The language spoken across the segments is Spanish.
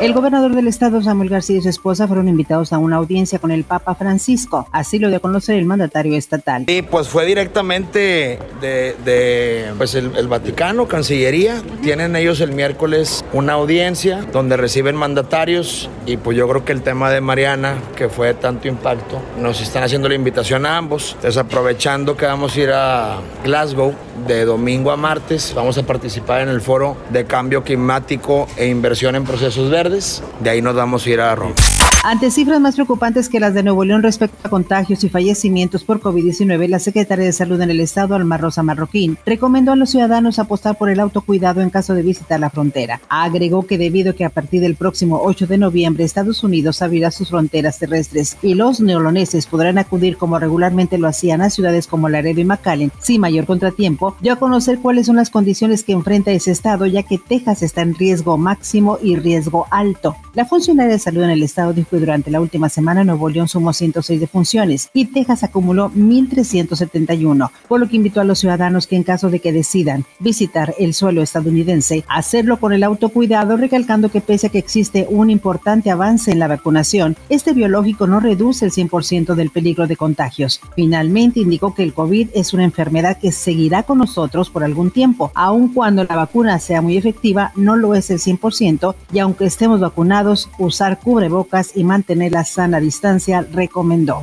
El gobernador del estado, Samuel García y su esposa, fueron invitados a una audiencia con el Papa Francisco. Así lo dio a conocer el mandatario estatal. Y pues fue directamente de, pues el, el, Vaticano, Cancillería. Tienen ellos el miércoles una audiencia donde reciben mandatarios y pues yo creo que el tema de Mariana, que fue de tanto impacto, nos están haciendo la invitación a ambos. Entonces aprovechando que vamos a ir a Glasgow de domingo a martes, vamos a participar en el foro de cambio climático e inversión en procesos verdes de ahí nos vamos a ir a Roma. Ante cifras más preocupantes que las de Nuevo León respecto a contagios y fallecimientos por COVID-19, la secretaria de Salud en el Estado, Alma Rosa Marroquín, recomendó a los ciudadanos apostar por el autocuidado en caso de visitar la frontera. Agregó que debido a que a partir del próximo 8 de noviembre Estados Unidos abrirá sus fronteras terrestres y los neoloneses podrán acudir como regularmente lo hacían a ciudades como Laredo y McAllen sin mayor contratiempo, dio a conocer cuáles son las condiciones que enfrenta ese estado, ya que Texas está en riesgo máximo y riesgo alto. La funcionaria de salud en el estado dijo que durante la última semana Nuevo León sumó 106 defunciones y Texas acumuló 1.371, por lo que invitó a los ciudadanos que en caso de que decidan visitar el suelo estadounidense, hacerlo con el autocuidado, recalcando que pese a que existe un importante avance en la vacunación, este biológico no reduce el 100% del peligro de contagios. Finalmente indicó que el COVID es una enfermedad que seguirá con nosotros por algún tiempo, aun cuando la vacuna sea muy efectiva, no lo es el 100% y aunque estemos vacunados, usar cubrebocas y mantener la sana distancia, recomendó.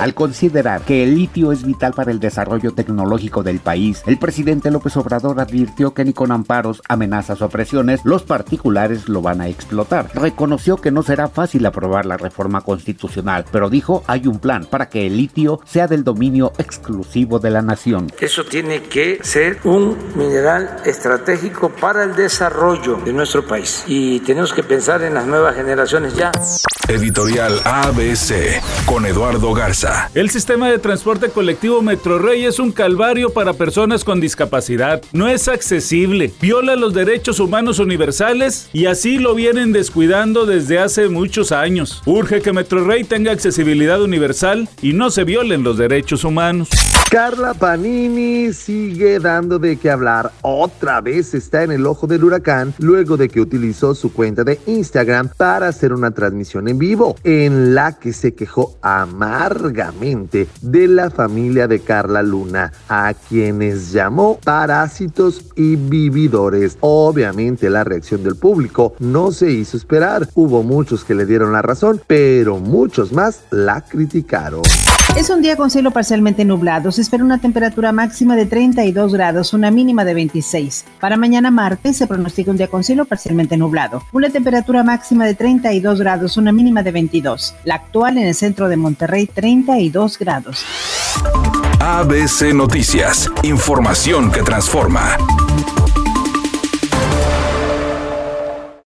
Al considerar que el litio es vital para el desarrollo tecnológico del país, el presidente López Obrador advirtió que ni con amparos, amenazas o presiones los particulares lo van a explotar. Reconoció que no será fácil aprobar la reforma constitucional, pero dijo hay un plan para que el litio sea del dominio exclusivo de la nación. Eso tiene que ser un mineral estratégico para el desarrollo de nuestro país y tenemos que pensar en las nuevas generaciones ya. Editorial ABC con Eduardo Garza. El sistema de transporte colectivo Metrorrey es un calvario para personas con discapacidad. No es accesible, viola los derechos humanos universales y así lo vienen descuidando desde hace muchos años. Urge que Metrorrey tenga accesibilidad universal y no se violen los derechos humanos. Carla Panini sigue dando de qué hablar. Otra vez está en el ojo del huracán luego de que utilizó su cuenta de Instagram para hacer una transmisión en vivo en la que se quejó amargamente de la familia de Carla Luna, a quienes llamó parásitos y vividores. Obviamente la reacción del público no se hizo esperar. Hubo muchos que le dieron la razón, pero muchos más la criticaron. Es un día con cielo parcialmente nublado. Se espera una temperatura máxima de 32 grados, una mínima de 26. Para mañana martes se pronostica un día con cielo parcialmente nublado. Una temperatura máxima de 32 grados, una de 22. La actual en el centro de Monterrey, 32 grados. ABC Noticias. Información que transforma.